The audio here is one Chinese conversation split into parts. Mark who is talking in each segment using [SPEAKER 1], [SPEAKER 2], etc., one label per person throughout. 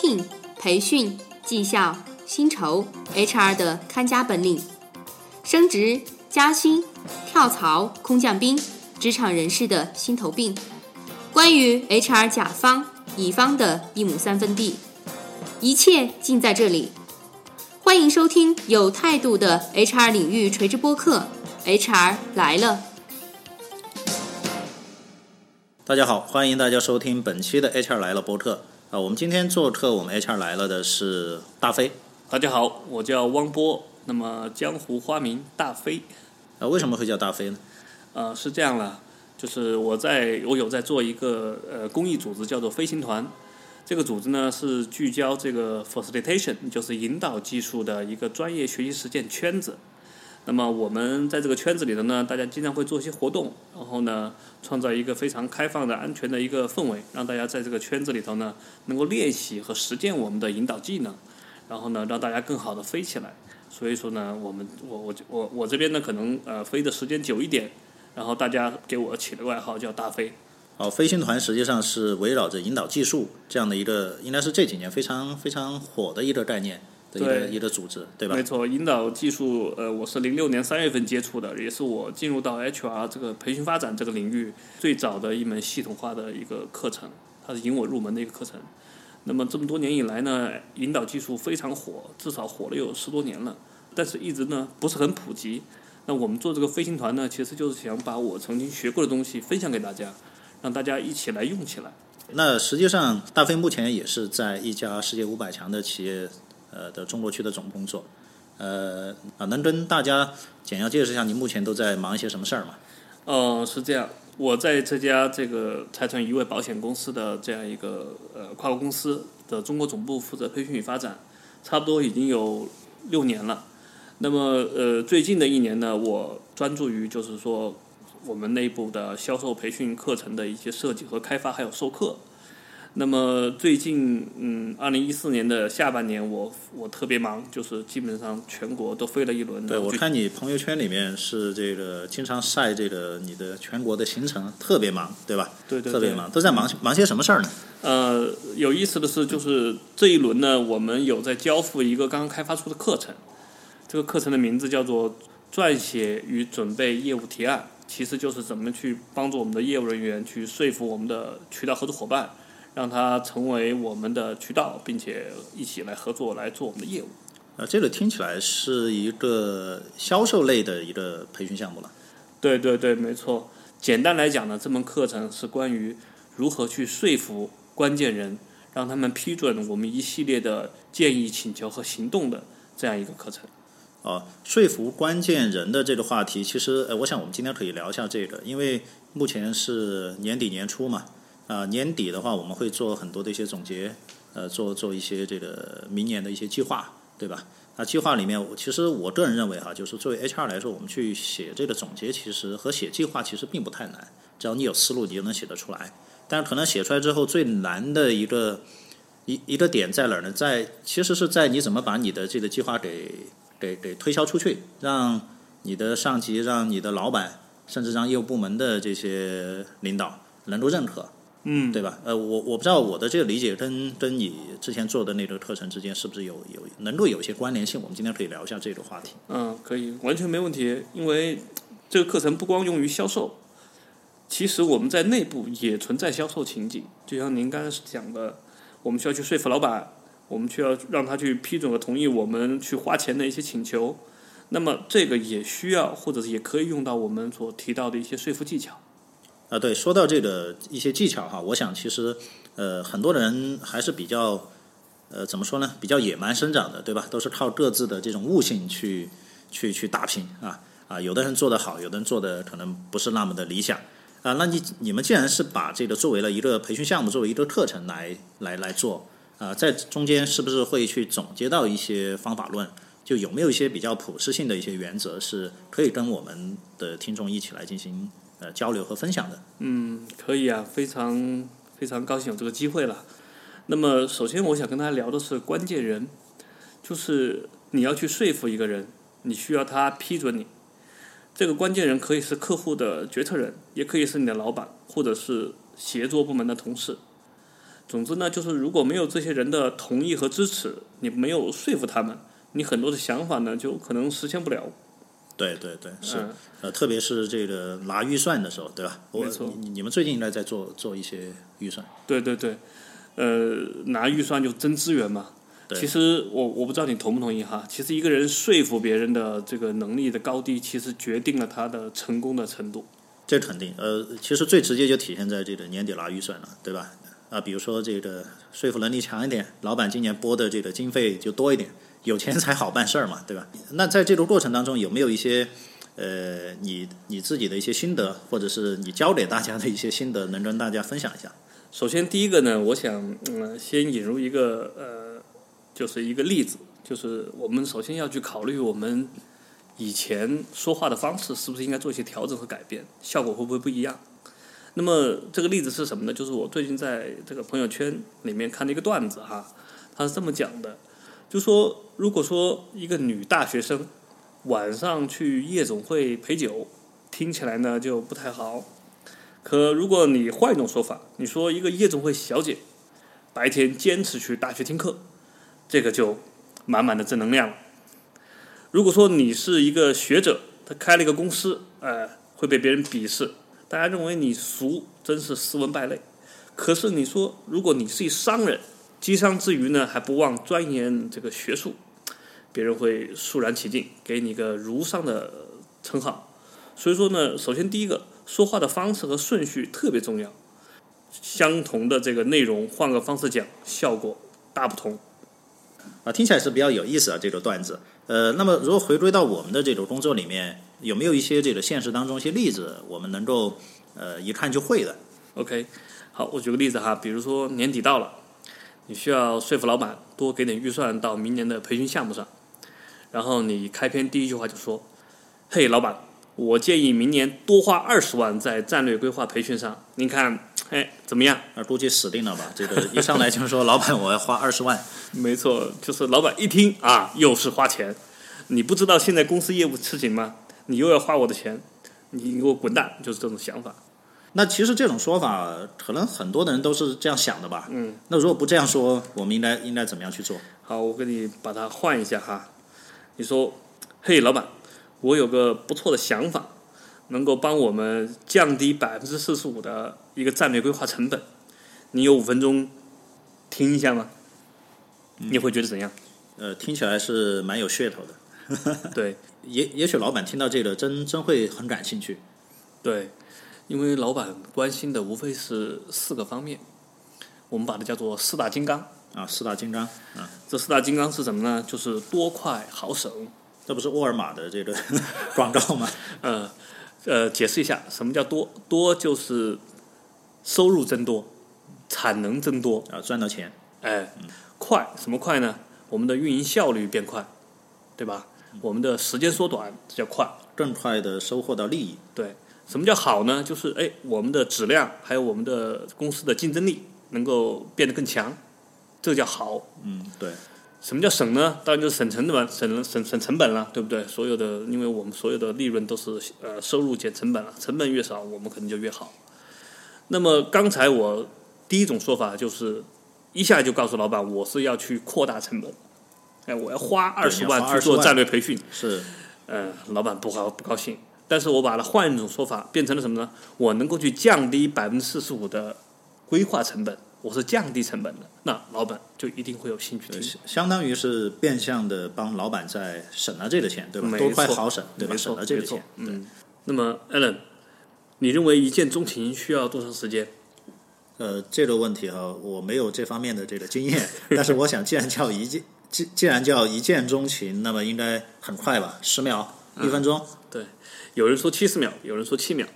[SPEAKER 1] 聘、培训、绩效、薪酬、HR 的看家本领，升职、加薪、跳槽、空降兵，职场人士的心头病。关于 HR 甲方、乙方的一亩三分地，一切尽在这里。欢迎收听有态度的 HR 领域垂直播客，HR 来了。
[SPEAKER 2] 大家好，欢迎大家收听本期的 HR 来了播客啊。我们今天做客我们 HR 来了的是大飞。
[SPEAKER 3] 大家好，我叫汪波，那么江湖花名大飞。
[SPEAKER 2] 啊，为什么会叫大飞呢？
[SPEAKER 3] 呃，是这样了，就是我在我有在做一个呃公益组织，叫做飞行团。这个组织呢是聚焦这个 facilitation，就是引导技术的一个专业学习实践圈子。那么我们在这个圈子里头呢，大家经常会做一些活动，然后呢，创造一个非常开放的、安全的一个氛围，让大家在这个圈子里头呢，能够练习和实践我们的引导技能，然后呢，让大家更好的飞起来。所以说呢，我们我我我我这边呢，可能呃飞的时间久一点，然后大家给我起了外号叫大飞。
[SPEAKER 2] 哦，飞行团实际上是围绕着引导技术这样的一个，应该是这几年非常非常火的一个概念。一个一个组织，对吧？
[SPEAKER 3] 没错，引导技术，呃，我是零六年三月份接触的，也是我进入到 HR 这个培训发展这个领域最早的一门系统化的一个课程，它是引我入门的一个课程。那么这么多年以来呢，引导技术非常火，至少火了有十多年了，但是一直呢不是很普及。那我们做这个飞行团呢，其实就是想把我曾经学过的东西分享给大家，让大家一起来用起来。
[SPEAKER 2] 那实际上，大飞目前也是在一家世界五百强的企业。呃的中国区的总工作，呃啊，能跟大家简要介绍一下你目前都在忙一些什么事儿吗？
[SPEAKER 3] 哦，是这样，我在这家这个财团一位保险公司的这样一个呃跨国公司的中国总部负责培训与发展，差不多已经有六年了。那么呃最近的一年呢，我专注于就是说我们内部的销售培训课程的一些设计和开发，还有授课。那么最近，嗯，二零一四年的下半年，我我特别忙，就是基本上全国都飞了一轮。
[SPEAKER 2] 对，我看你朋友圈里面是这个经常晒这个你的全国的行程，特别忙，对吧？
[SPEAKER 3] 对对。
[SPEAKER 2] 特别忙，都在忙忙些什么事儿呢？
[SPEAKER 3] 呃，有意思的是，就是这一轮呢，我们有在交付一个刚刚开发出的课程，这个课程的名字叫做“撰写与准备业务提案”，其实就是怎么去帮助我们的业务人员去说服我们的渠道合作伙伴。让它成为我们的渠道，并且一起来合作来做我们的业务。
[SPEAKER 2] 呃，这个听起来是一个销售类的一个培训项目了。
[SPEAKER 3] 对对对，没错。简单来讲呢，这门课程是关于如何去说服关键人，让他们批准我们一系列的建议、请求和行动的这样一个课程。
[SPEAKER 2] 啊，说服关键人的这个话题，其实呃，我想我们今天可以聊一下这个，因为目前是年底年初嘛。啊，年底的话，我们会做很多的一些总结，呃，做做一些这个明年的一些计划，对吧？那计划里面，其实我个人认为哈，就是作为 HR 来说，我们去写这个总结，其实和写计划其实并不太难，只要你有思路，你就能写得出来。但是可能写出来之后，最难的一个一一个点在哪儿呢？在其实是在你怎么把你的这个计划给给给推销出去，让你的上级、让你的老板，甚至让业务部门的这些领导能够认可。
[SPEAKER 3] 嗯，
[SPEAKER 2] 对吧？呃，我我不知道我的这个理解跟跟你之前做的那个课程之间是不是有有能够有一些关联性？我们今天可以聊一下这个话题。
[SPEAKER 3] 嗯，可以，完全没问题。因为这个课程不光用于销售，其实我们在内部也存在销售情景。就像您刚才讲的，我们需要去说服老板，我们需要让他去批准和同意我们去花钱的一些请求。那么这个也需要，或者是也可以用到我们所提到的一些说服技巧。
[SPEAKER 2] 啊，对，说到这个一些技巧哈，我想其实呃很多人还是比较呃怎么说呢，比较野蛮生长的，对吧？都是靠各自的这种悟性去去去打拼啊啊，有的人做得好，有的人做的可能不是那么的理想啊。那你你们既然是把这个作为了一个培训项目，作为一个课程来来来做啊，在中间是不是会去总结到一些方法论？就有没有一些比较普适性的一些原则，是可以跟我们的听众一起来进行？呃，交流和分享的。
[SPEAKER 3] 嗯，可以啊，非常非常高兴有这个机会了。那么，首先我想跟大家聊的是关键人，就是你要去说服一个人，你需要他批准你。这个关键人可以是客户的决策人，也可以是你的老板，或者是协作部门的同事。总之呢，就是如果没有这些人的同意和支持，你没有说服他们，你很多的想法呢就可能实现不了。
[SPEAKER 2] 对对对，是、
[SPEAKER 3] 嗯
[SPEAKER 2] 呃，特别是这个拿预算的时候，对吧？我
[SPEAKER 3] 没错
[SPEAKER 2] 你你们最近应该在做做一些预算，
[SPEAKER 3] 对对对，呃，拿预算就争资源嘛。
[SPEAKER 2] 对
[SPEAKER 3] 其实我我不知道你同不同意哈。其实一个人说服别人的这个能力的高低，其实决定了他的成功的程度。
[SPEAKER 2] 这肯定。呃，其实最直接就体现在这个年底拿预算了，对吧？啊，比如说这个说服能力强一点，老板今年拨的这个经费就多一点，有钱才好办事儿嘛，对吧？那在这个过程当中，有没有一些呃，你你自己的一些心得，或者是你教给大家的一些心得，能跟大家分享一下？
[SPEAKER 3] 首先，第一个呢，我想嗯，先引入一个呃，就是一个例子，就是我们首先要去考虑我们以前说话的方式是不是应该做一些调整和改变，效果会不会不一样？那么这个例子是什么呢？就是我最近在这个朋友圈里面看的一个段子哈，他是这么讲的，就说如果说一个女大学生晚上去夜总会陪酒，听起来呢就不太好。可如果你换一种说法，你说一个夜总会小姐白天坚持去大学听课，这个就满满的正能量了。如果说你是一个学者，他开了一个公司，呃，会被别人鄙视，大家认为你俗，真是斯文败类。可是你说，如果你是一商人，经商之余呢，还不忘钻研这个学术，别人会肃然起敬，给你个儒商的称号。所以说呢，首先第一个，说话的方式和顺序特别重要。相同的这个内容，换个方式讲，效果大不同。
[SPEAKER 2] 啊，听起来是比较有意思啊，这个段子。呃，那么如果回归到我们的这种工作里面，有没有一些这个现实当中一些例子，我们能够呃一看就会的
[SPEAKER 3] ？OK，好，我举个例子哈，比如说年底到了，你需要说服老板多给点预算到明年的培训项目上，然后你开篇第一句话就说：“嘿，老板，我建议明年多花二十万在战略规划培训上，您看，哎，怎么样？”
[SPEAKER 2] 那估计死定了吧？这个一上来就说老板我要花二十万，
[SPEAKER 3] 没错，就是老板一听啊，又是花钱，你不知道现在公司业务吃紧吗？你又要花我的钱，你给我滚蛋，就是这种想法。
[SPEAKER 2] 那其实这种说法，可能很多的人都是这样想的吧？
[SPEAKER 3] 嗯。
[SPEAKER 2] 那如果不这样说，我们应该应该怎么样去做？
[SPEAKER 3] 好，我给你把它换一下哈。你说，嘿，老板，我有个不错的想法，能够帮我们降低百分之四十五的一个战略规划成本。你有五分钟听一下吗？你会觉得怎样？
[SPEAKER 2] 呃，听起来是蛮有噱头的。
[SPEAKER 3] 对
[SPEAKER 2] 也也许老板听到这个，真真会很感兴趣。
[SPEAKER 3] 对，因为老板关心的无非是四个方面，我们把它叫做四大金刚。
[SPEAKER 2] 啊，四大金刚啊，
[SPEAKER 3] 这四大金刚是什么呢？就是多快好省。
[SPEAKER 2] 这不是沃尔玛的这个 广告吗？
[SPEAKER 3] 呃呃，解释一下，什么叫多？多就是收入增多，产能增多。
[SPEAKER 2] 啊，赚到钱。
[SPEAKER 3] 哎，快什么快呢？我们的运营效率变快，对吧？我们的时间缩短，这叫快。
[SPEAKER 2] 更快的收获到利益。
[SPEAKER 3] 对，什么叫好呢？就是哎，我们的质量还有我们的公司的竞争力能够变得更强，这个叫好。
[SPEAKER 2] 嗯，对，
[SPEAKER 3] 什么叫省呢？当然就是省成本，省省省成本了，对不对？所有的，因为我们所有的利润都是呃收入减成本了，成本越少，我们可能就越好。那么刚才我第一种说法就是一下就告诉老板，我是要去扩大成本，哎，我要花二十
[SPEAKER 2] 你要花20
[SPEAKER 3] 万去做战略培训，
[SPEAKER 2] 是
[SPEAKER 3] 呃，老板不高不高兴。但是我把它换一种说法，变成了什么呢？我能够去降低百分之四十五的规划成本，我是降低成本的，那老板就一定会有兴趣听。
[SPEAKER 2] 相当于是变相的帮老板在省了这个钱，对吧？
[SPEAKER 3] 没
[SPEAKER 2] 多快
[SPEAKER 3] 错
[SPEAKER 2] 好省，对吧？省了这个钱。
[SPEAKER 3] 嗯，那么 Alan，你认为一见钟情需要多长时间？
[SPEAKER 2] 呃，这个问题哈，我没有这方面的这个经验，但是我想，既然叫一见，既既然叫一见钟情，那么应该很快吧？十秒、一分钟，
[SPEAKER 3] 对，有人说七十秒，有人说七秒，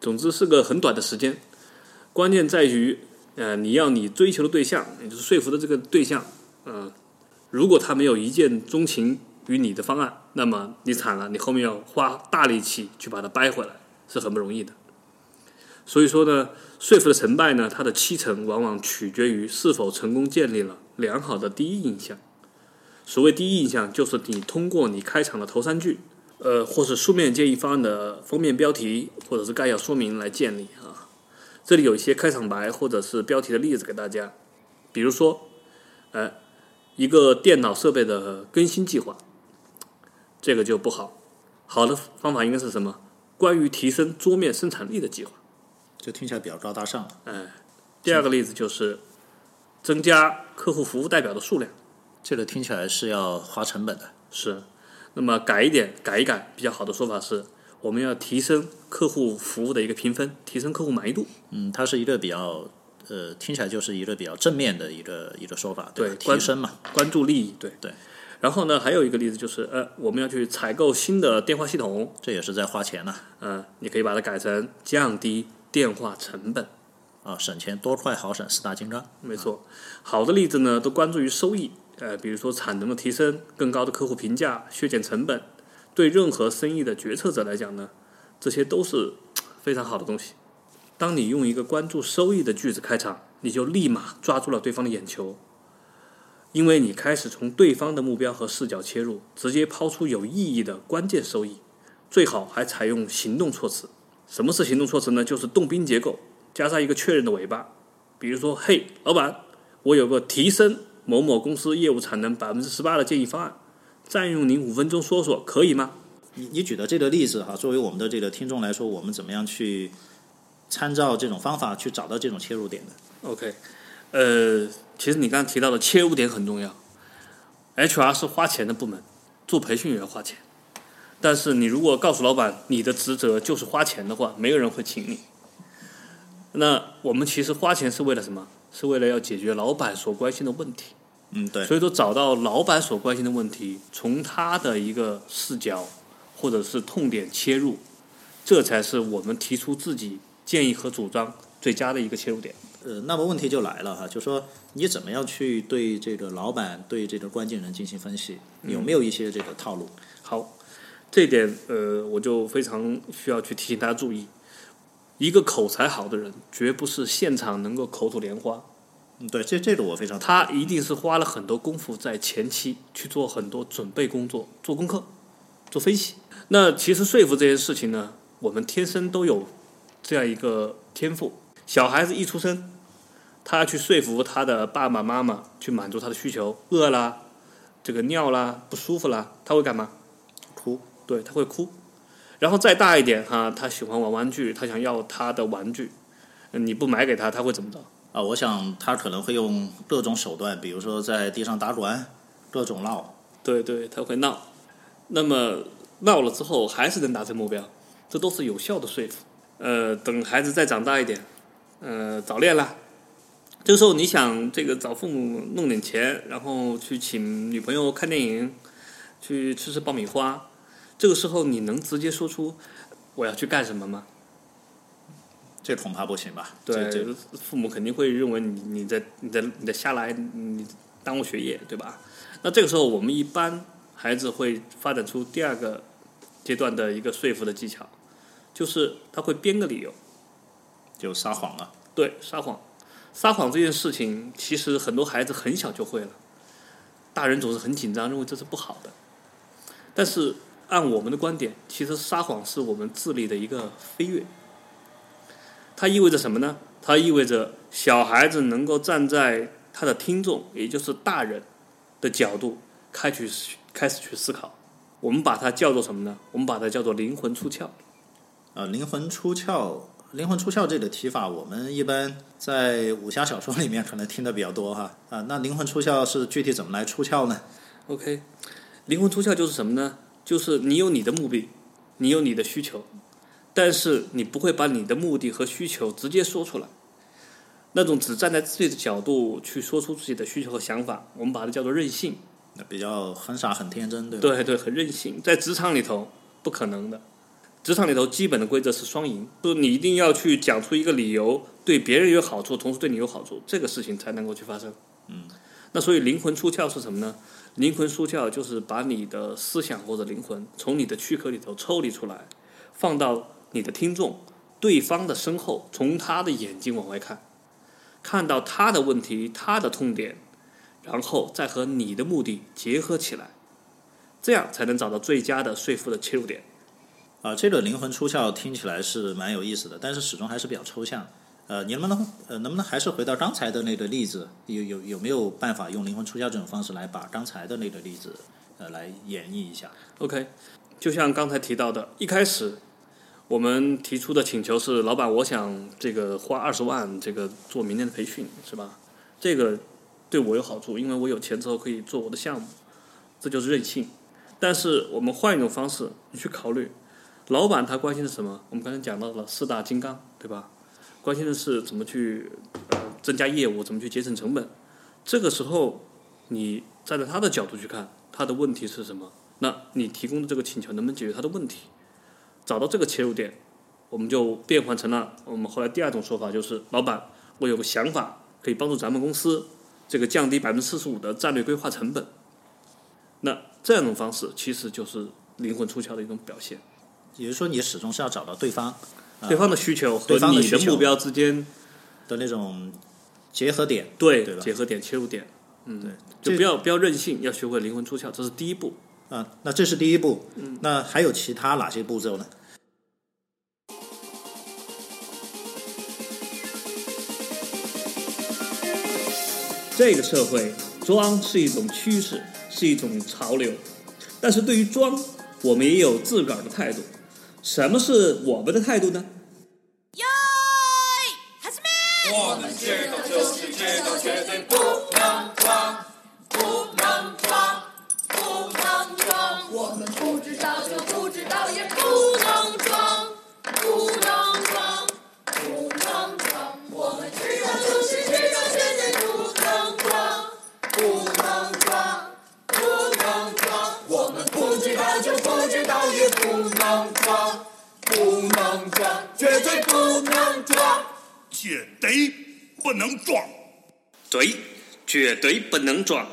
[SPEAKER 3] 总之是个很短的时间。关键在于，呃，你要你追求的对象，也就是说服的这个对象，呃，如果他没有一见钟情于你的方案，那么你惨了，你后面要花大力气去把它掰回来，是很不容易的。所以说呢，说服的成败呢，它的七成往往取决于是否成功建立了良好的第一印象。所谓第一印象，就是你通过你开场的头三句，呃，或是书面建议方案的封面标题，或者是概要说明来建立啊。这里有一些开场白或者是标题的例子给大家，比如说，呃，一个电脑设备的更新计划，这个就不好。好的方法应该是什么？关于提升桌面生产力的计划。
[SPEAKER 2] 就听起来比较高大上。
[SPEAKER 3] 哎，第二个例子就是增加客户服务代表的数量。
[SPEAKER 2] 这个听起来是要花成本的。
[SPEAKER 3] 是，那么改一点，改一改，比较好的说法是，我们要提升客户服务的一个评分，提升客户满意度。
[SPEAKER 2] 嗯，它是一个比较呃，听起来就是一个比较正面的一个一个说法，对，提升嘛。
[SPEAKER 3] 关注利益，对
[SPEAKER 2] 对。
[SPEAKER 3] 然后呢，还有一个例子就是，呃，我们要去采购新的电话系统，
[SPEAKER 2] 这也是在花钱呐、
[SPEAKER 3] 呃，你可以把它改成降低电话成本。
[SPEAKER 2] 啊，省钱多快好省四大金刚。
[SPEAKER 3] 没错，好的例子呢都关注于收益，呃，比如说产能的提升、更高的客户评价、削减成本，对任何生意的决策者来讲呢，这些都是非常好的东西。当你用一个关注收益的句子开场，你就立马抓住了对方的眼球，因为你开始从对方的目标和视角切入，直接抛出有意义的关键收益，最好还采用行动措辞。什么是行动措辞呢？就是动宾结构加上一个确认的尾巴，比如说，嘿，老板，我有个提升某某公司业务产能百分之十八的建议方案，占用您五分钟说说，可以吗？
[SPEAKER 2] 你你举的这个例子哈，作为我们的这个听众来说，我们怎么样去参照这种方法去找到这种切入点的
[SPEAKER 3] ？OK，呃，其实你刚刚提到的切入点很重要。HR 是花钱的部门，做培训也要花钱。但是你如果告诉老板你的职责就是花钱的话，没有人会请你。那我们其实花钱是为了什么？是为了要解决老板所关心的问题。
[SPEAKER 2] 嗯，对，
[SPEAKER 3] 所以说，找到老板所关心的问题，从他的一个视角或者是痛点切入，这才是我们提出自己建议和主张最佳的一个切入点。
[SPEAKER 2] 呃，那么问题就来了哈，就说你怎么样去对这个老板、对这个关键人进行分析？有没有一些这个套路？
[SPEAKER 3] 好，这一点呃，我就非常需要去提醒大家注意，一个口才好的人，绝不是现场能够口吐莲花，
[SPEAKER 2] 嗯，对，这这个我非常
[SPEAKER 3] 他一定是花了很多功夫在前期去做很多准备工作、做功课、做分析。那其实说服这些事情呢，我们天生都有这样一个天赋。小孩子一出生，他要去说服他的爸爸妈妈去满足他的需求，饿啦，这个尿啦，不舒服啦，他会干嘛？
[SPEAKER 2] 哭。
[SPEAKER 3] 对，他会哭。然后再大一点哈，他喜欢玩玩具，他想要他的玩具，你不买给他，他会怎么着？
[SPEAKER 2] 啊，我想他可能会用各种手段，比如说在地上打滚，各种闹。
[SPEAKER 3] 对对，他会闹。那么闹了之后还是能达成目标，这都是有效的说服。呃，等孩子再长大一点，呃，早恋了，这个时候你想这个找父母弄点钱，然后去请女朋友看电影，去吃吃爆米花，这个时候你能直接说出我要去干什么吗？
[SPEAKER 2] 这恐怕不行吧？
[SPEAKER 3] 对
[SPEAKER 2] 这这，
[SPEAKER 3] 父母肯定会认为你你在你在你在下来，你耽误学业，对吧？那这个时候，我们一般孩子会发展出第二个阶段的一个说服的技巧，就是他会编个理由，
[SPEAKER 2] 就撒谎了。
[SPEAKER 3] 对，撒谎。撒谎这件事情，其实很多孩子很小就会了，大人总是很紧张，认为这是不好的。但是按我们的观点，其实撒谎是我们智力的一个飞跃。它意味着什么呢？它意味着小孩子能够站在他的听众，也就是大人的角度，开去开始去思考。我们把它叫做什么呢？我们把它叫做灵魂出窍。
[SPEAKER 2] 呃，灵魂出窍，灵魂出窍这个提法，我们一般在武侠小说里面可能听的比较多哈。啊，那灵魂出窍是具体怎么来出窍呢
[SPEAKER 3] ？OK，灵魂出窍就是什么呢？就是你有你的目的，你有你的需求，但是你不会把你的目的和需求直接说出来。那种只站在自己的角度去说出自己的需求和想法，我们把它叫做任性。
[SPEAKER 2] 那比较很傻很天真，对吧？
[SPEAKER 3] 对对，很任性。在职场里头不可能的，职场里头基本的规则是双赢，就是你一定要去讲出一个理由，对别人有好处，同时对你有好处，这个事情才能够去发生。
[SPEAKER 2] 嗯，
[SPEAKER 3] 那所以灵魂出窍是什么呢？灵魂出窍就是把你的思想或者灵魂从你的躯壳里头抽离出来，放到你的听众对方的身后，从他的眼睛往外看，看到他的问题、他的痛点，然后再和你的目的结合起来，这样才能找到最佳的说服的切入点。
[SPEAKER 2] 啊，这个灵魂出窍听起来是蛮有意思的，但是始终还是比较抽象。呃，你能不能呃能不能还是回到刚才的那个例子，有有有没有办法用灵魂出窍这种方式来把刚才的那个例子呃来演绎一下
[SPEAKER 3] ？OK，就像刚才提到的，一开始我们提出的请求是，老板，我想这个花二十万，这个做明年的培训，是吧？这个对我有好处，因为我有钱之后可以做我的项目，这就是任性。但是我们换一种方式，你去考虑，老板他关心的什么？我们刚才讲到了四大金刚，对吧？关心的是怎么去呃增加业务，怎么去节省成本。这个时候，你站在他的角度去看，他的问题是什么？那你提供的这个请求能不能解决他的问题？找到这个切入点，我们就变换成了我们后来第二种说法，就是老板，我有个想法，可以帮助咱们公司这个降低百分之四十五的战略规划成本。那这样一种方式其实就是灵魂出窍的一种表现，
[SPEAKER 2] 也就是说，你始终是要找到对方
[SPEAKER 3] 对方的需求和你的目标之间
[SPEAKER 2] 的那种结合点。
[SPEAKER 3] 对
[SPEAKER 2] 对吧
[SPEAKER 3] 结合点、切入点，嗯，
[SPEAKER 2] 对
[SPEAKER 3] 就不要不要任性，要学会灵魂出窍，这是第一步。
[SPEAKER 2] 啊，那这是第一步。那还有其他哪些步骤呢？
[SPEAKER 3] 这个社会装是一种趋势，是一种潮流，但是对于装，我们也有自个儿的态度。什么是我们的态度呢？
[SPEAKER 4] 绝对不能装，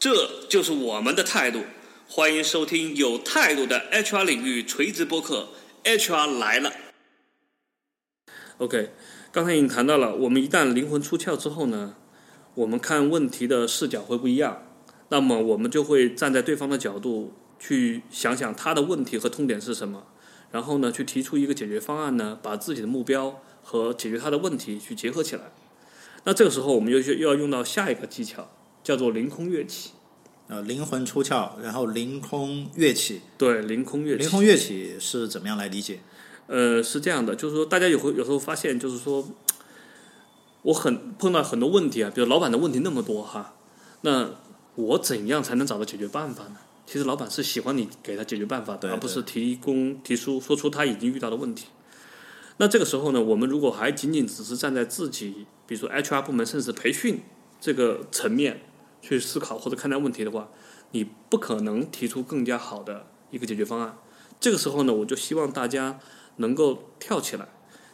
[SPEAKER 3] 这就是我们的态度。欢迎收听有态度的 HR 领域垂直播客，HR 来了。OK，刚才已经谈到了，我们一旦灵魂出窍之后呢，我们看问题的视角会不一样。那么我们就会站在对方的角度去想想他的问题和痛点是什么，然后呢，去提出一个解决方案呢，把自己的目标和解决他的问题去结合起来。那这个时候，我们又又要用到下一个技巧，叫做凌空跃起。
[SPEAKER 2] 呃，灵魂出窍，然后凌空跃起。
[SPEAKER 3] 对，凌空跃起。
[SPEAKER 2] 凌空跃起是怎么样来理解？
[SPEAKER 3] 呃，是这样的，就是说，大家有会有时候发现，就是说，我很碰到很多问题啊，比如老板的问题那么多哈，那我怎样才能找到解决办法呢？其实老板是喜欢你给他解决办法的，而不是提供提出说出他已经遇到的问题。那这个时候呢，我们如果还仅仅只是站在自己，比如说 HR 部门甚至培训这个层面去思考或者看待问题的话，你不可能提出更加好的一个解决方案。这个时候呢，我就希望大家能够跳起来。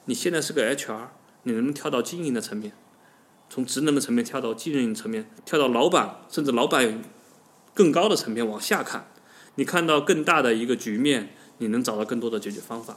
[SPEAKER 3] 你现在是个 HR，你能不能跳到经营的层面，从职能的层面跳到经营层面，跳到老板甚至老板更高的层面往下看，你看到更大的一个局面，你能找到更多的解决方法。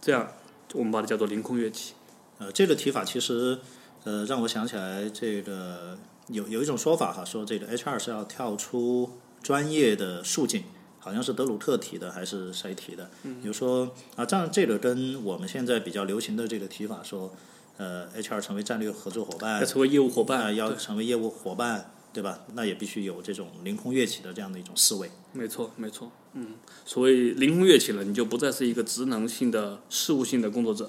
[SPEAKER 3] 这样，我们把它叫做凌空跃起。
[SPEAKER 2] 呃，这个提法其实呃让我想起来，这个有有一种说法哈，说这个 HR 是要跳出专业的束境。好像是德鲁特提的还是谁提的？比如说啊，这样这个跟我们现在比较流行的这个提法说，呃，HR 成为战略合作伙伴，
[SPEAKER 3] 要成为业务伙伴，
[SPEAKER 2] 啊，要成为业务伙伴，对吧？那也必须有这种凌空跃起的这样的一种思维。
[SPEAKER 3] 没错，没错，嗯，所谓凌空跃起了，你就不再是一个职能性的、事务性的工作者，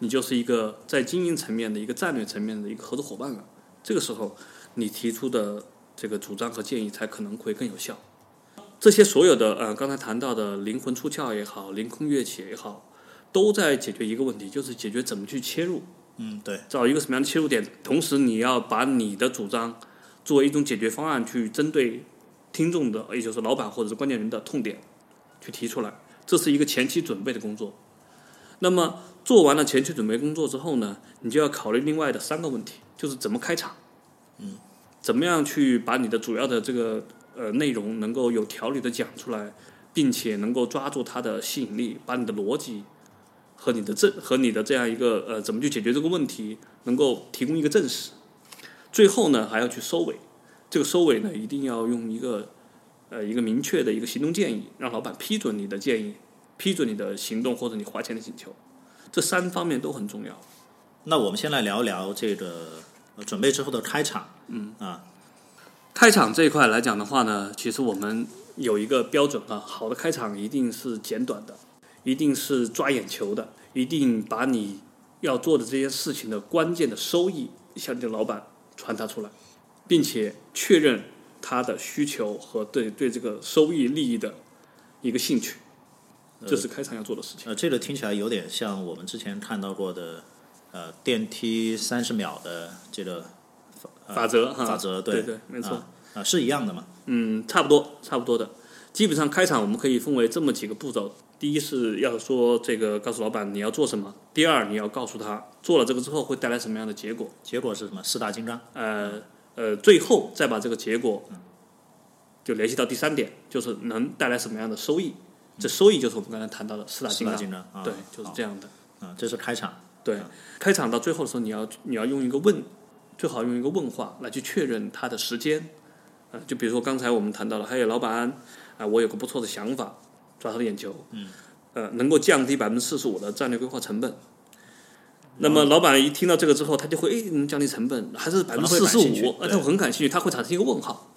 [SPEAKER 3] 你就是一个在经营层面的一个战略层面的一个合作伙伴了。这个时候，你提出的这个主张和建议才可能会更有效。这些所有的呃，刚才谈到的灵魂出窍也好，凌空跃起也好，都在解决一个问题，就是解决怎么去切入，
[SPEAKER 2] 嗯，对，
[SPEAKER 3] 找一个什么样的切入点。同时，你要把你的主张作为一种解决方案，去针对听众的，也就是老板或者是关键人的痛点去提出来。这是一个前期准备的工作。那么做完了前期准备工作之后呢，你就要考虑另外的三个问题，就是怎么开场，嗯，怎么样去把你的主要的这个呃内容能够有条理的讲出来，并且能够抓住它的吸引力，把你的逻辑和你的证和你的这样一个呃怎么去解决这个问题，能够提供一个证实。最后呢，还要去收尾，这个收尾呢，一定要用一个呃一个明确的一个行动建议，让老板批准你的建议，批准你的行动或者你花钱的请求，这三方面都很重要。
[SPEAKER 2] 那我们先来聊一聊这个呃准备之后的开场。嗯啊，
[SPEAKER 3] 开场这一块来讲的话呢，其实我们有一个标准啊，好的开场一定是简短的，一定是抓眼球的，一定把你要做的这件事情的关键的收益向你的老板传达出来，并且确认他的需求和对对这个收益利益的一个兴趣，这是开场要做的事情。
[SPEAKER 2] 呃，这个听起来有点像我们之前看到过的呃电梯三十秒的这个呃
[SPEAKER 3] 法则哈
[SPEAKER 2] 法则
[SPEAKER 3] 对
[SPEAKER 2] 对
[SPEAKER 3] 没错
[SPEAKER 2] 啊啊是一样的嘛？
[SPEAKER 3] 嗯，差不多，差不多的。基本上开场我们可以分为这么几个步骤：第一是要说这个告诉老板你要做什么；第二你要告诉他做了这个之后会带来什么样的结果；
[SPEAKER 2] 结果是什么？四大金刚。
[SPEAKER 3] 呃呃，最后再把这个结果就联系到第三点，就是能带来什么样的收益。这收益就是我们刚才谈到的四大
[SPEAKER 2] 四
[SPEAKER 3] 金刚，对，就是这样的。
[SPEAKER 2] 啊，这是开场。
[SPEAKER 3] 对，开场到最后的时候，你要你要用一个问，最好用一个问话来去确认他的时间。啊、就比如说刚才我们谈到了，还有老板啊、我有个不错的想法，抓他的眼球，嗯，呃，能够降低百分之四十五的战略规划成本。那么老板一听到这个之后，他就会哎，能降低成本，还是百分之四十五？呃，他会很感兴趣，他会产生一个问号。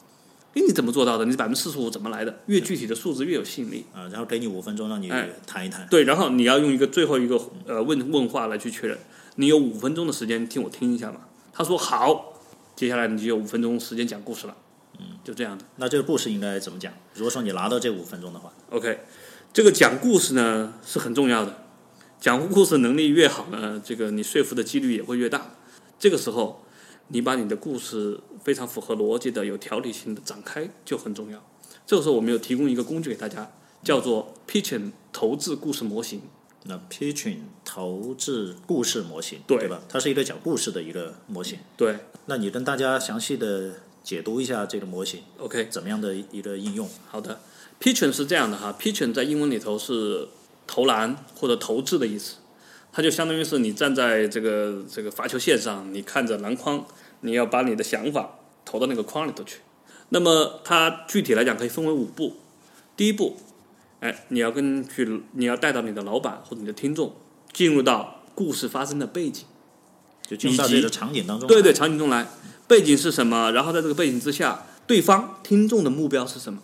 [SPEAKER 3] 诶，你怎么做到的？你百分之四十五怎么来的？越具体的数字越有吸引力。
[SPEAKER 2] 啊，然后给你五分钟让你
[SPEAKER 3] 哎
[SPEAKER 2] 谈一谈。
[SPEAKER 3] 对，然后你要用一个最后一个呃问问话来去确认。你有五分钟的时间听我听一下嘛？他说好，接下来你就有五分钟时间讲故事了。嗯，就这样的。
[SPEAKER 2] 那这个故事应该怎么讲？如果说你拿到这五分钟的话
[SPEAKER 3] ，OK，这个讲故事呢是很重要的，讲故事能力越好呢，这个你说服的几率也会越大。这个时候，你把你的故事非常符合逻辑的、有条理性的展开就很重要。这个时候，我们有提供一个工具给大家，叫做 Pitching 投掷故事模型。
[SPEAKER 2] 那 pitching 投掷故事模型，
[SPEAKER 3] 对
[SPEAKER 2] 吧？它是一个讲故事的一个模型。
[SPEAKER 3] 对
[SPEAKER 2] 那你跟大家详细的解读一下这个模型
[SPEAKER 3] ，OK，
[SPEAKER 2] 怎么样的一个应用？
[SPEAKER 3] 好的，pitching 是这样的哈，pitching 在英文里头是投篮或者投掷的意思，它就相当于是你站在这个这个罚球线上，你看着篮筐，你要把你的想法投到那个框里头去。那么它具体来讲可以分为五步，第一步，哎，你要根据你要带到你的老板或者你的听众进入到故事发生的背景。
[SPEAKER 2] 就进入到这个场景当中。
[SPEAKER 3] 对对，，场景中来，背景是什么？然后在这个背景之下，对方听众的目标是什么？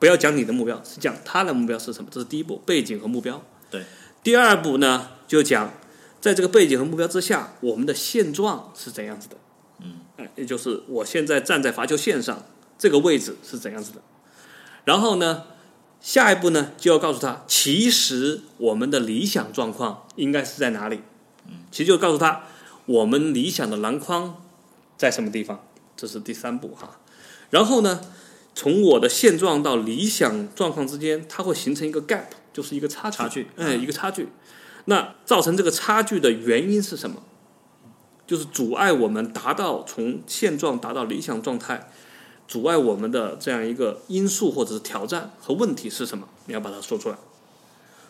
[SPEAKER 3] 不要讲你的目标，是讲他的目标是什么？这是第一步，背景和目标。
[SPEAKER 2] 对。
[SPEAKER 3] 第二步呢，就讲在这个背景和目标之下，我们的现状是怎样子的？嗯，哎，也就是我现在站在罚球线上，这个位置是怎样子的？然后呢，下一步呢，就要告诉他，其实我们的理想状况应该是在哪里？嗯，其实就告诉他，我们理想的篮筐在什么地方？这是第三步哈。然后呢，从我的现状到理想状况之间，它会形成一个 gap，就是一个差距。
[SPEAKER 2] 差距
[SPEAKER 3] 哎，一个差距。那造成这个差距的原因是什么？就是阻碍我们达到从现状达到理想状态，阻碍我们的这样一个因素或者是挑战和问题是什么？你要把它说出来。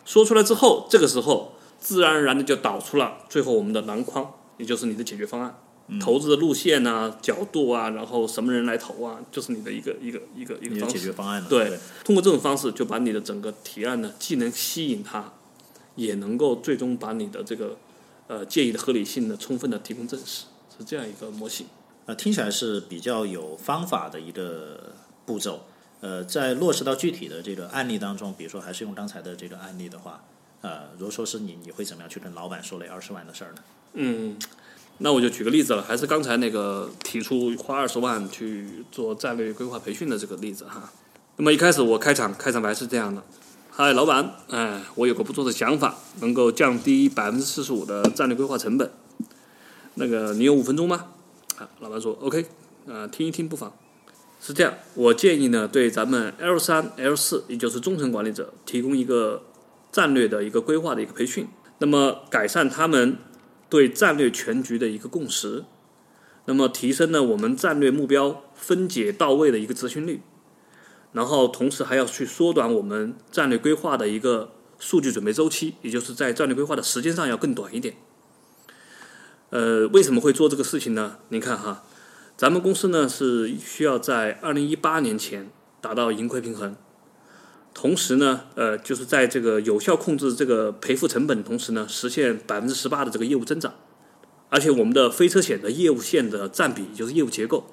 [SPEAKER 3] 说出来之后，这个时候自然而然的就导出了最后我们的篮筐，也就是你的解决方案。投资的路线啊、角度啊，然后什么人来投啊，就是你的一个一个一个一个方式。
[SPEAKER 2] 解决方案了。
[SPEAKER 3] 对
[SPEAKER 2] 对，
[SPEAKER 3] 通过这种方式，就把你的整个提案呢，既能吸引他，也能够最终把你的这个呃建议的合理性呢，充分的提供证实，是这样一个模型。
[SPEAKER 2] 呃，听起来是比较有方法的一个步骤。呃，在落实到具体的这个案例当中，比如说还是用刚才的这个案例的话，呃，如果说是你，你会怎么样去跟老板说那二十万的事儿呢？
[SPEAKER 3] 嗯，那我就举个例子了，还是刚才那个提出花二十万去做战略规划培训的这个例子哈。那么一开始我开场开场白是这样的：嗨，老板，哎，我有个不错的想法，能够降低百分之四十五的战略规划成本。那个你有五分钟吗？啊，老板说 OK，啊、听一听不妨。是这样，我建议呢，对咱们 L 三、L 四，也就是中层管理者，提供一个战略的一个规划的一个培训，那么改善他们对战略全局的一个共识，那么提升呢我们战略目标分解到位的一个执行率，然后同时还要去缩短我们战略规划的一个数据准备周期，也就是在战略规划的时间上要更短一点。呃，为什么会做这个事情呢？您看哈，咱们公司呢是需要在二零一八年前达到盈亏平衡，同时呢，呃，就是在这个有效控制这个赔付成本的同时呢，实现百分之十八的这个业务增长。而且我们的非车险的业务线的占比，就是业务结构，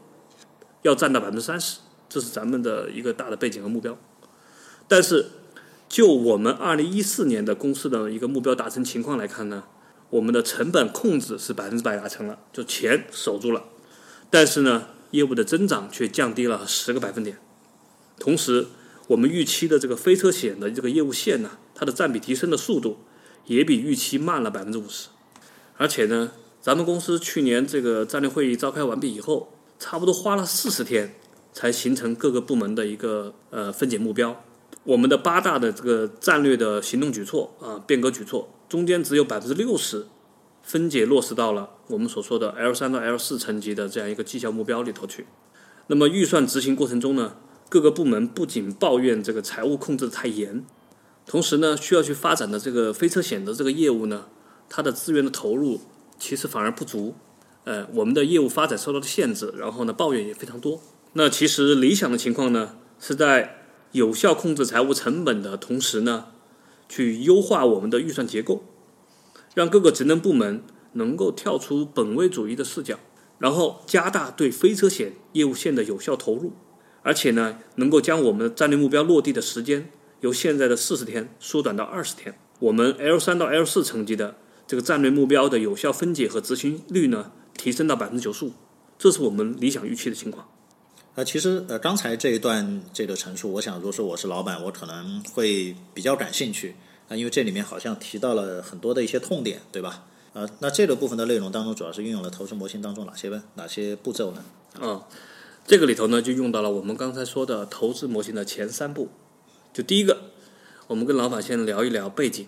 [SPEAKER 3] 要占到百分之三十，这是咱们的一个大的背景和目标。但是，就我们二零一四年的公司的一个目标达成情况来看呢，我们的成本控制是百分之百达成了，就钱守住了，但是呢，业务的增长却降低了十个百分点。同时，我们预期的这个非车险的这个业务线呢，它的占比提升的速度也比预期慢了百分之五十。而且呢，咱们公司去年这个战略会议召开完毕以后，差不多花了四十天才形成各个部门的一个呃分解目标。我们的八大的这个战略的行动举措啊，变革举措中间只有百分之六十分解落实到了我们所说的 L 三到 L 四层级的这样一个绩效目标里头去。那么预算执行过程中呢，各个部门不仅抱怨这个财务控制的太严，同时呢，需要去发展的这个非车险的这个业务呢，它的资源的投入其实反而不足。呃，我们的业务发展受到的限制，然后呢，抱怨也非常多。那其实理想的情况呢，是在有效控制财务成本的同时呢，去优化我们的预算结构，让各个职能部门能够跳出本位主义的视角，然后加大对非车险业务线的有效投入，而且呢，能够将我们的战略目标落地的时间由现在的四十天缩短到二十天。我们 L 三到 L 四层级的这个战略目标的有效分解和执行率呢，提升到百分之九十五，这是我们理想预期的情况。
[SPEAKER 2] 呃，其实呃，刚才这一段这个陈述，我想如果说我是老板，我可能会比较感兴趣啊，因为这里面好像提到了很多的一些痛点，对吧？呃，那这个部分的内容当中，主要是运用了投资模型当中哪些问哪些步骤呢？
[SPEAKER 3] 啊，这个里头呢，就用到了我们刚才说的投资模型的前三步。就第一个，我们跟老板先聊一聊背景。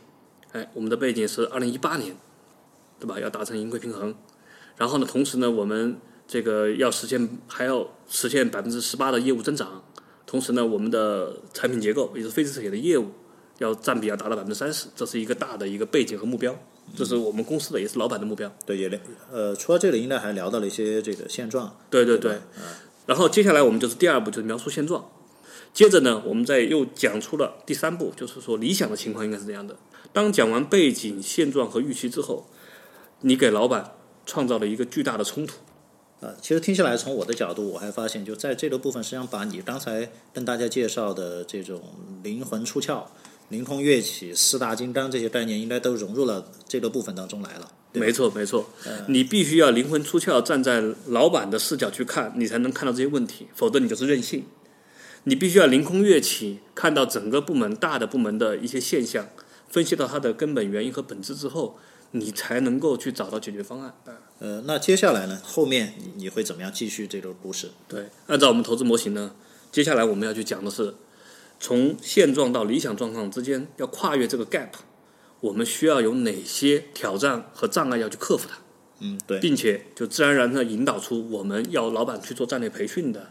[SPEAKER 3] 哎，我们的背景是二零一八年，对吧？要达成盈亏平衡。然后呢，同时呢，我们这个要实现还要实现百分之十八的业务增长。同时呢，我们的产品结构也是非车险的业务要占比要达到百分之三十，这是一个大的一个背景和目标。这是我们公司的，也是老板的目标。
[SPEAKER 2] 对，也聊呃，除了这里，应该还聊到了一些这个现状。
[SPEAKER 3] 对对对，然后接下来我们就是第二步，就是描述现状。接着呢，我们再又讲出了第三步，就是说理想的情况应该是这样的。当讲完背景、现状和预期之后，你给老板创造了一个巨大的冲突。
[SPEAKER 2] 呃，其实听下来，从我的角度，我还发现，就在这个部分，实际上把你刚才跟大家介绍的这种灵魂出窍、凌空跃起、四大金刚这些概念，应该都融入了这个部分当中来了。
[SPEAKER 3] 没错，没错，你必须要灵魂出窍，站在老板的视角去看，你才能看到这些问题，否则你就是任性。你必须要凌空跃起，看到整个部门大的部门的一些现象，分析到它的根本原因和本质之后，你才能够去找到解决方案。
[SPEAKER 2] 呃，那接下来呢？后面你你会怎么样继续这个故事？
[SPEAKER 3] 对，按照我们投资模型呢，接下来我们要去讲的是，从现状到理想状况之间要跨越这个 gap，我们需要有哪些挑战和障碍要去克服它，
[SPEAKER 2] 嗯，对，
[SPEAKER 3] 并且就自然而然的引导出我们要老板去做战略培训的、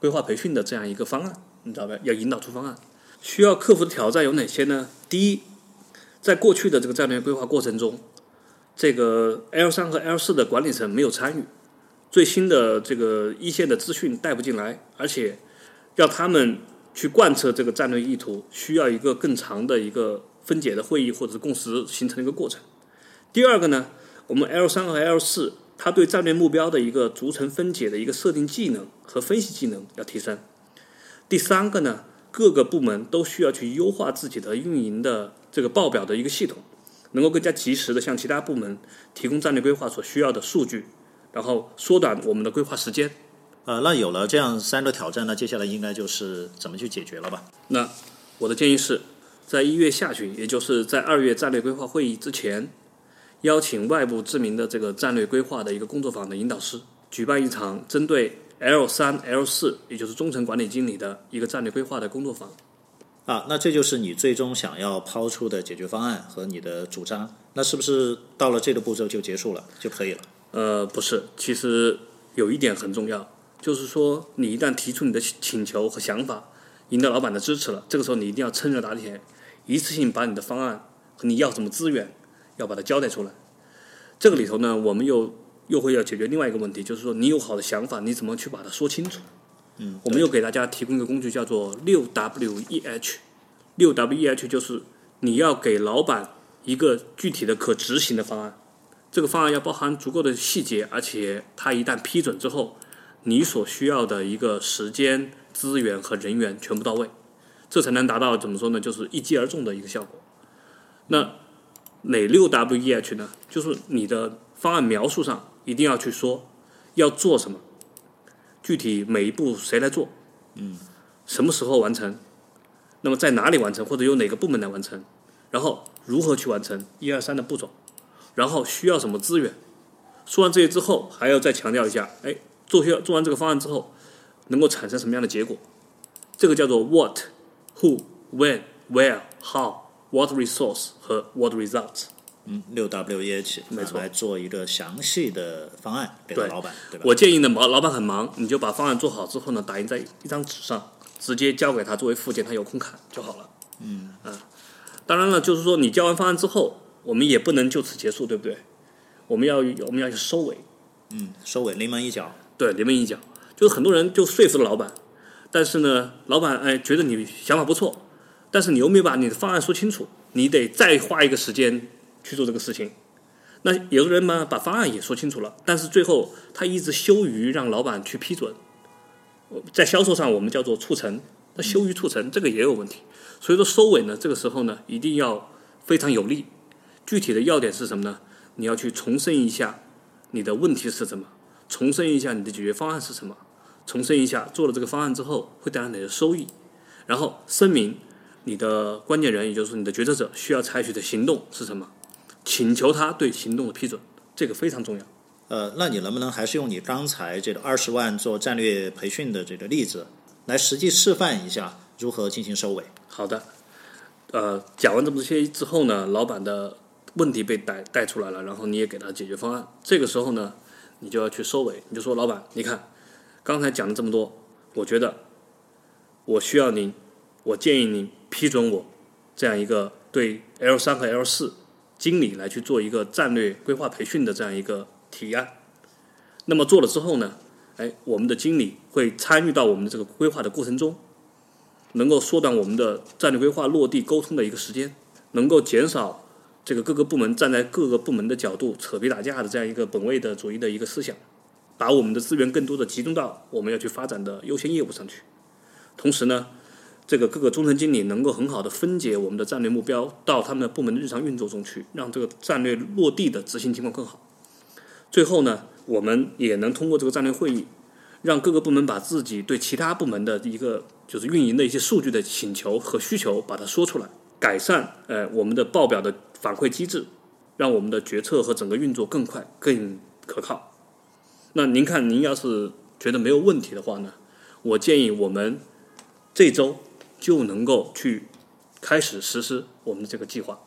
[SPEAKER 3] 规划培训的这样一个方案，你知道吧？要引导出方案，需要克服的挑战有哪些呢？第一，在过去的这个战略规划过程中，这个 L 三和 L 四的管理层没有参与，最新的这个一线的资讯带不进来，而且让他们去贯彻这个战略意图，需要一个更长的一个分解的会议或者共识形成一个过程。第二个呢，我们 L 三和 L 四，它对战略目标的一个逐层分解的一个设定技能和分析技能要提升。第三个呢，各个部门都需要去优化自己的运营的这个报表的一个系统，能够更加及时的向其他部门提供战略规划所需要的数据，然后缩短我们的规划时间。
[SPEAKER 2] 呃，那有了这样三个挑战，那接下来应该就是怎么去解决了吧？
[SPEAKER 3] 那我的建议是，在一月下旬，也就是在二月战略规划会议之前，邀请外部知名的这个战略规划的一个工作坊的引导师，举办一场针对 L 三、L 四，也就是中层管理经理的一个战略规划的工作坊。
[SPEAKER 2] 啊，那这就是你最终想要抛出的解决方案和你的主张。那是不是到了这个步骤就结束了就可以了？
[SPEAKER 3] 呃，不是，其实有一点很重要，就是说你一旦提出你的请求和想法，赢得老板的支持了，这个时候你一定要趁热打铁，一次性把你的方案和你要什么资源，要把它交代出来。这个里头呢，我们又又会要解决另外一个问题，就是说你有好的想法，你怎么去把它说清楚？
[SPEAKER 2] 嗯，
[SPEAKER 3] 我们又给大家提供一个工具，叫做六 W E H。六 W E H 就是你要给老板一个具体的可执行的方案，这个方案要包含足够的细节，而且它一旦批准之后，你所需要的一个时间、资源和人员全部到位，这才能达到怎么说呢？就是一击而中的一个效果。那哪六 W E H 呢？就是你的方案描述上一定要去说要做什么，具体每一步谁来做，嗯，什么时候完成，那么在哪里完成，或者由哪个部门来完成，然后如何去完成，一二三的步骤，然后需要什么资源。说完这些之后，还要再强调一下，哎，做些做完这个方案之后，能够产生什么样的结果？这个叫做 what、who、when、where、how、what resource 和 what result。
[SPEAKER 2] 嗯，六 W E H
[SPEAKER 3] 没错
[SPEAKER 2] 来做一个详细的方案给老板，对吧？
[SPEAKER 3] 我建议呢，老老板很忙，你就把方案做好之后呢，打印在一张纸上，直接交给他作为附件，他有空看就好了。嗯当然了，就是说你交完方案之后，我们也不能就此结束，对不对？我们要我们要去收尾，
[SPEAKER 2] 嗯，收尾临门一脚，
[SPEAKER 3] 对，临门一脚。就是很多人就说服了老板，但是呢，老板哎觉得你想法不错，但是你又没有把你的方案说清楚，你得再花一个时间去做这个事情。那有的人嘛，把方案也说清楚了，但是最后他一直羞于让老板去批准。在销售上，我们叫做促成，那羞于促成，这个也有问题。所以说收尾呢，这个时候呢，一定要非常有力。具体的要点是什么呢？你要去重申一下你的问题是什么，重申一下你的解决方案是什么，重申一下做了这个方案之后会带来哪些收益，然后声明你的关键人，也就是你的决策者需要采取的行动是什么，请求他对行动的批准，这个非常重要。
[SPEAKER 2] 呃，那你能不能还是用你刚才这个二十万做战略培训的这个例子，来实际示范一下如何进行收尾？
[SPEAKER 3] 好的，呃，讲完这么些之后呢，老板的问题被带带出来了，然后你也给他解决方案。这个时候呢，你就要去收尾，你就说老板，你看刚才讲了这么多，我觉得我需要您，我建议您批准我这样一个对 L 三和 L 四经理来去做一个战略规划培训的这样一个提案。那么做了之后呢，哎，我们的经理会参与到我们的这个规划的过程中。能够缩短我们的战略规划落地沟通的一个时间，能够减少这个各个部门站在各个部门的角度扯皮打架的这样一个本位的主义的一个思想，把我们的资源更多的集中到我们要去发展的优先业务上去。同时呢，这个各个中层经理能够很好的分解我们的战略目标到他们的部门的日常运作中去，让这个战略落地的执行情况更好。最后呢，我们也能通过这个战略会议，让各个部门把自己对其他部门的一个就是运营的一些数据的请求和需求，把它说出来，改善呃我们的报表的反馈机制，让我们的决策和整个运作更快、更可靠。那您看，您要是觉得没有问题的话呢，我建议我们这周就能够去开始实施我们的这个计划，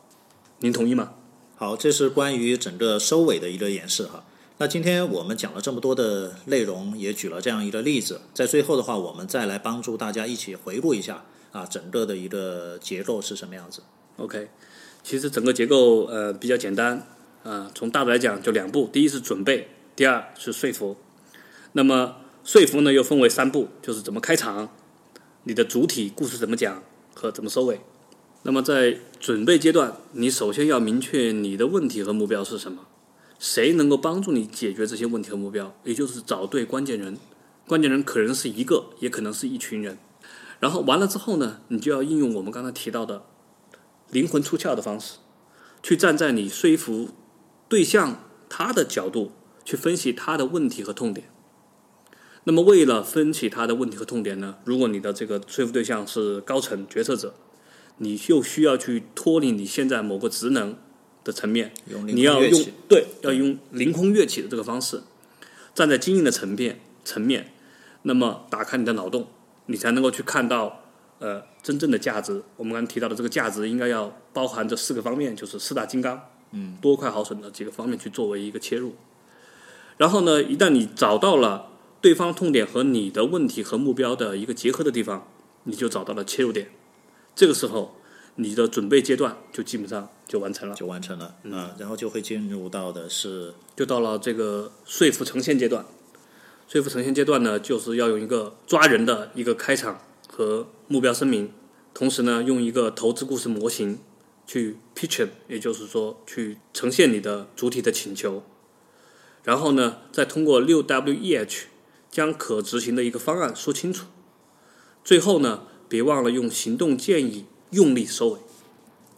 [SPEAKER 3] 您同意吗？
[SPEAKER 2] 好，这是关于整个收尾的一个演示哈。那今天我们讲了这么多的内容，也举了这样一个例子，在最后的话，我们再来帮助大家一起回顾一下啊，整个的一个结构是什么样子。
[SPEAKER 3] OK，其实整个结构呃比较简单啊、从大的来讲就两步，第一是准备，第二是说服。那么说服呢又分为三步，就是怎么开场，你的主体故事怎么讲和怎么收尾。那么在准备阶段，你首先要明确你的问题和目标是什么，谁能够帮助你解决这些问题和目标，也就是找对关键人。关键人可能是一个，也可能是一群人。然后完了之后呢，你就要应用我们刚才提到的灵魂出窍的方式，去站在你说服对象他的角度去分析他的问题和痛点。那么，为了分析他的问题和痛点呢，如果你的这个说服对象是高层决策者，你就需要去脱离你现在某个职能的层面，你要用对，要用凌空跃起的这个方式，站在经营的层面层面，那么打开你的脑洞，你才能够去看到呃真正的价值。我们刚才提到的这个价值，应该要包含这四个方面，就是四大金刚，嗯，多快好省的几个方面去作为一个切入。然后呢，一旦你找到了对方痛点和你的问题和目标的一个结合的地方，你就找到了切入点。这个时候，你的准备阶段就基本上就完成了。
[SPEAKER 2] 就完成了啊，然后就会进入到的是
[SPEAKER 3] 就到了这个说服呈现阶段。说服呈现阶段呢，就是要用一个抓人的一个开场和目标声明，同时呢，用一个投资故事模型去 pitch，也就是说去呈现你的主体的请求，然后呢，再通过六 W E H 将可执行的一个方案说清楚，最后呢，别忘了用行动建议用力收尾。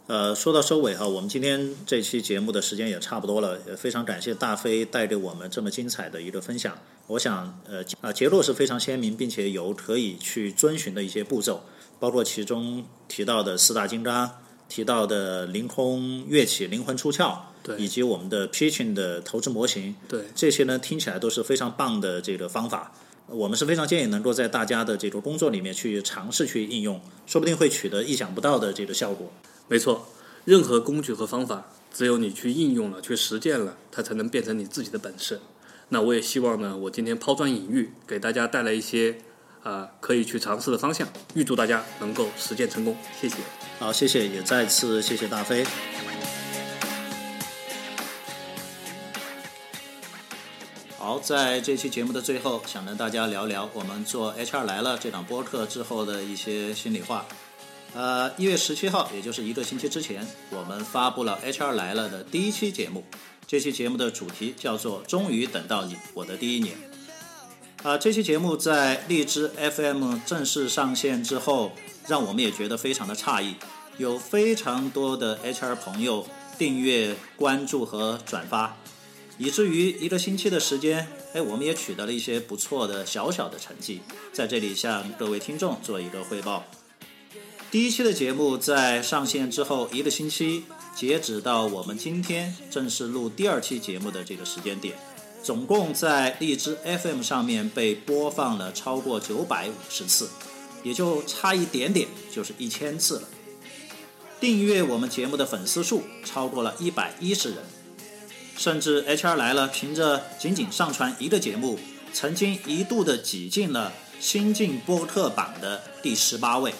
[SPEAKER 2] 呃，说到收尾哈，我们今天这期节目的时间也差不多了，也非常感谢大飞带给我们这么精彩的一个分享。我想，呃，啊，结论是非常鲜明，并且有可以去遵循的一些步骤，包括其中提到的四大金刚，提到的凌空跃起、灵魂出窍，
[SPEAKER 3] 对
[SPEAKER 2] 以及我们的 pitching 的投资模型，
[SPEAKER 3] 对，
[SPEAKER 2] 这些呢听起来都是非常棒的这个方法。我们是非常建议能够在大家的这个工作里面去尝试去应用，说不定会取得意想不到的这个效果。
[SPEAKER 3] 没错，任何工具和方法，只有你去应用了、去实践了，它才能变成你自己的本事。那我也希望呢，我今天抛砖引玉，给大家带来一些啊、可以去尝试的方向，预祝大家能够实践成功。谢谢。
[SPEAKER 2] 好，谢谢，也再次谢谢大飞。在这期节目的最后，想跟大家聊聊我们做 HR 来了这档播客之后的一些心里话。呃，一月十七号，也就是一个星期之前，我们发布了 HR 来了的第一期节目。这期节目的主题叫做“终于等到你，我的第一年”。啊，这期节目在荔枝 FM 正式上线之后，让我们也觉得非常的诧异，有非常多的 HR 朋友订阅、关注和转发，以至于一个星期的时间，哎，我们也取得了一些不错的小小的成绩，在这里向各位听众做一个汇报。第一期的节目在上线之后一个星期，截止到我们今天正式录第二期节目的这个时间点，总共在荔枝 FM 上面被播放了超过九百五十次，也就差一点点就是一千次了。订阅我们节目的粉丝数超过了一百一十人，甚至 HR 来了，凭着仅仅上传一个节目，曾经一度的挤进了新晋播客榜的第十八位。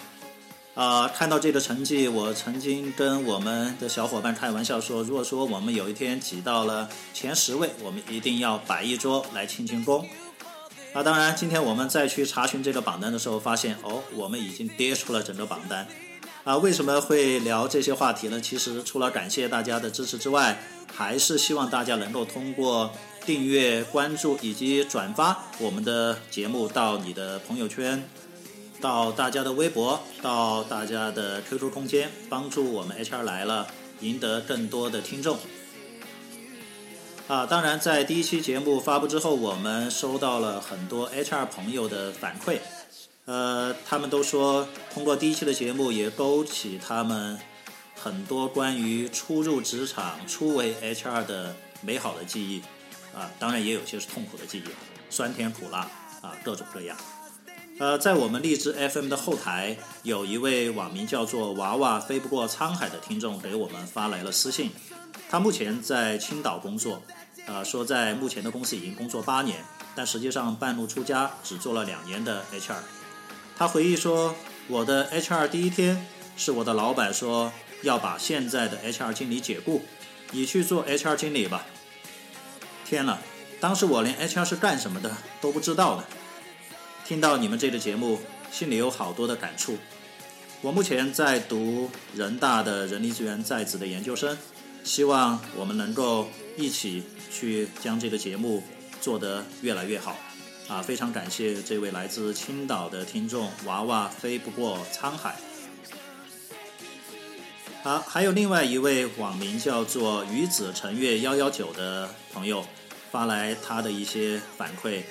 [SPEAKER 2] 啊、看到这个成绩，我曾经跟我们的小伙伴开玩笑说，如果说我们有一天挤到了前十位，我们一定要摆一桌来庆庆功。啊，当然，今天我们再去查询这个榜单的时候，发现哦，我们已经跌出了整个榜单。啊，为什么会聊这些话题呢？其实除了感谢大家的支持之外，还是希望大家能够通过订阅、关注以及转发我们的节目到你的朋友圈，到大家的微博，到大家的 QQ 空间，帮助我们 HR 来了赢得更多的听众。啊，当然，在第一期节目发布之后，我们收到了很多 HR 朋友的反馈，呃，他们都说通过第一期的节目也勾起他们很多关于初入职场、初为 HR 的美好的记忆，啊，当然也有些是痛苦的记忆，酸甜苦辣啊，各种各样。呃，在我们荔枝 FM 的后台，有一位网名叫做“娃娃飞不过沧海”的听众给我们发来了私信，他目前在青岛工作，呃，说在目前的公司已经工作八年，但实际上半路出家，只做了两年的 HR。他回忆说，我的 HR 第一天是我的老板说要把现在的 HR 经理解雇，你去做 HR 经理吧。天呐，当时我连 HR 是干什么的都不知道呢。听到你们这个节目，心里有好多的感触。我目前在读人大的人力资源在职的研究生，希望我们能够一起去将这个节目做得越来越好。啊，非常感谢这位来自青岛的听众娃娃飞不过沧海。好，还有另外一位网名叫做鱼子晨月幺幺九的朋友发来他的一些反馈。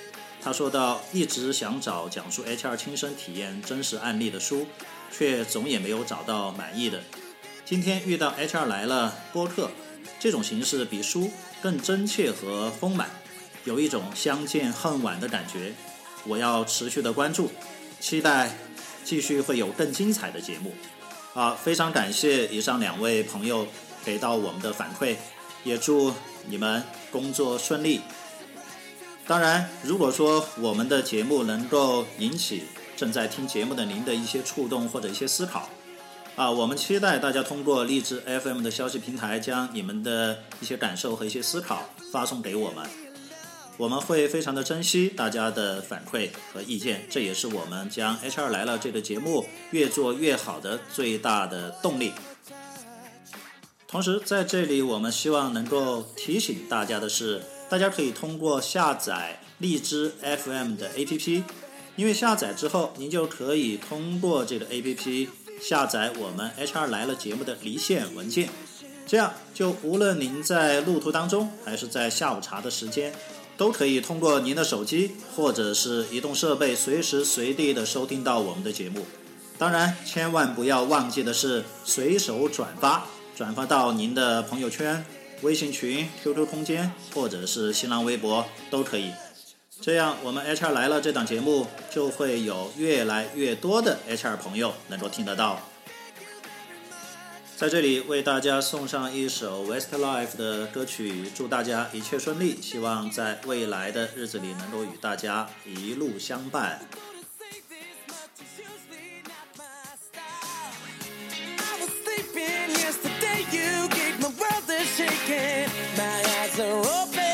[SPEAKER 2] 他说到，一直想找讲述 HR 亲身体验真实案例的书，却总也没有找到满意的。今天遇到 HR 来了播客，这种形式比书更真切和丰满，有一种相见恨晚的感觉。我要持续的关注，期待继续会有更精彩的节目。啊，非常感谢以上两位朋友给到我们的反馈，也祝你们工作顺利。当然，如果说我们的节目能够引起正在听节目的您的一些触动或者一些思考，啊，我们期待大家通过荔枝 FM 的消息平台将你们的一些感受和一些思考发送给我们，我们会非常的珍惜大家的反馈和意见，这也是我们将 HR 来了这个节目越做越好的最大的动力。同时，在这里我们希望能够提醒大家的是，大家可以通过下载荔枝 FM 的 APP，因为下载之后，您就可以通过这个 APP 下载我们 HR 来了节目的离线文件，这样就无论您在路途当中，还是在下午茶的时间，都可以通过您的手机或者是移动设备，随时随地的收听到我们的节目。当然，千万不要忘记的是随手转发，转发到您的朋友圈、微信群、QQ 空间或者是新浪微博都可以。这样，我们 HR 来了这档节目就会有越来越多的 HR 朋友能够听得到。在这里为大家送上一首 Westlife 的歌曲，祝大家一切顺利，希望在未来的日子里能够与大家一路相伴。
[SPEAKER 5] I was sleeping yesterday. You gave my world a shaking. My eyes are open